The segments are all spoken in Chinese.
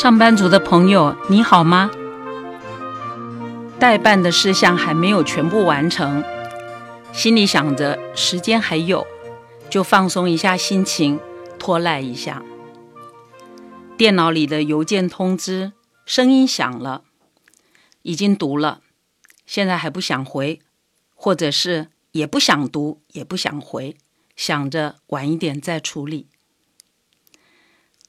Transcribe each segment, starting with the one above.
上班族的朋友，你好吗？代办的事项还没有全部完成，心里想着时间还有，就放松一下心情，拖赖一下。电脑里的邮件通知声音响了，已经读了，现在还不想回，或者是也不想读，也不想回，想着晚一点再处理。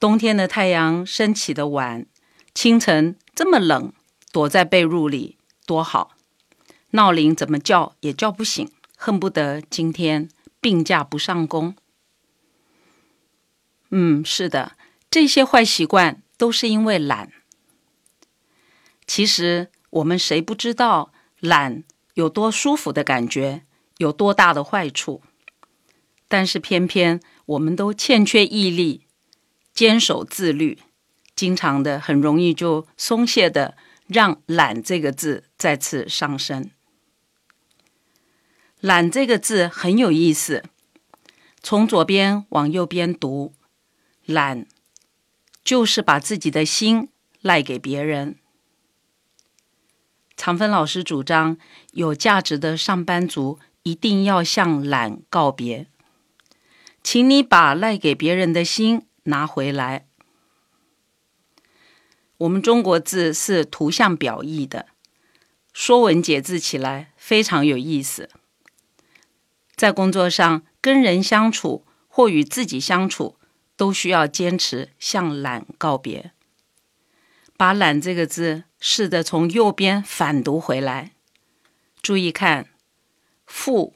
冬天的太阳升起的晚，清晨这么冷，躲在被褥里多好。闹铃怎么叫也叫不醒，恨不得今天病假不上工。嗯，是的，这些坏习惯都是因为懒。其实我们谁不知道懒有多舒服的感觉，有多大的坏处？但是偏偏我们都欠缺毅力。坚守自律，经常的很容易就松懈的，让“懒”这个字再次上升。“懒”这个字很有意思，从左边往右边读，“懒”就是把自己的心赖给别人。常芬老师主张，有价值的上班族一定要向懒告别，请你把赖给别人的心。拿回来。我们中国字是图像表意的，说文解字起来非常有意思。在工作上跟人相处或与自己相处，都需要坚持向懒告别。把“懒”这个字试着从右边反读回来，注意看“复”“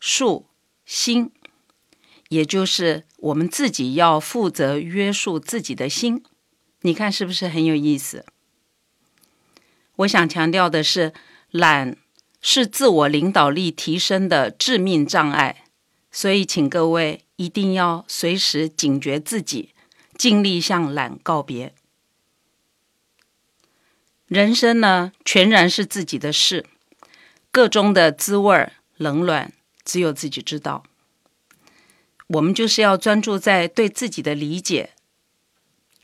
数”“心”。也就是我们自己要负责约束自己的心，你看是不是很有意思？我想强调的是，懒是自我领导力提升的致命障碍，所以请各位一定要随时警觉自己，尽力向懒告别。人生呢，全然是自己的事，个中的滋味冷暖，只有自己知道。我们就是要专注在对自己的理解，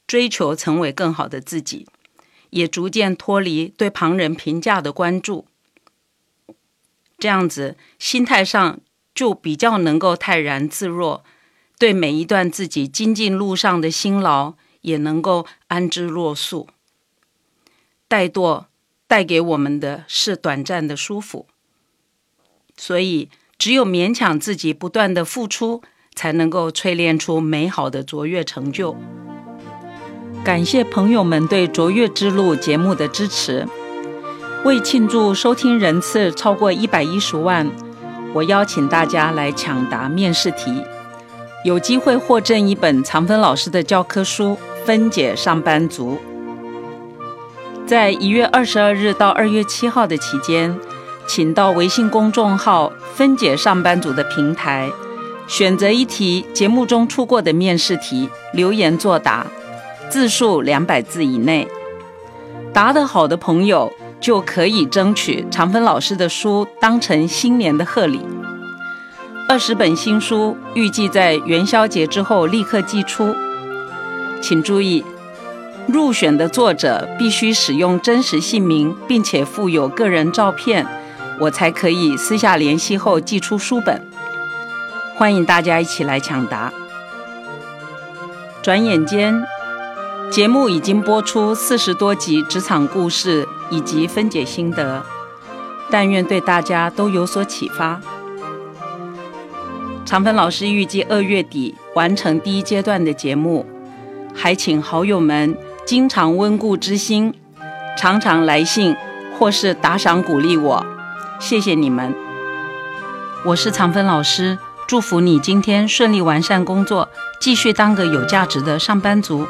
追求成为更好的自己，也逐渐脱离对旁人评价的关注。这样子，心态上就比较能够泰然自若，对每一段自己精进路上的辛劳，也能够安之若素。怠惰带给我们的是短暂的舒服，所以只有勉强自己，不断的付出。才能够淬炼出美好的卓越成就。感谢朋友们对《卓越之路》节目的支持。为庆祝收听人次超过一百一十万，我邀请大家来抢答面试题，有机会获赠一本常芬老师的教科书《分解上班族》。在一月二十二日到二月七号的期间，请到微信公众号“分解上班族”的平台。选择一题节目中出过的面试题，留言作答，字数两百字以内。答得好的朋友就可以争取常芬老师的书，当成新年的贺礼。二十本新书预计在元宵节之后立刻寄出，请注意，入选的作者必须使用真实姓名，并且附有个人照片，我才可以私下联系后寄出书本。欢迎大家一起来抢答。转眼间，节目已经播出四十多集职场故事以及分解心得，但愿对大家都有所启发。长芬老师预计二月底完成第一阶段的节目，还请好友们经常温故知新，常常来信或是打赏鼓励我，谢谢你们。我是长芬老师。祝福你今天顺利完善工作，继续当个有价值的上班族。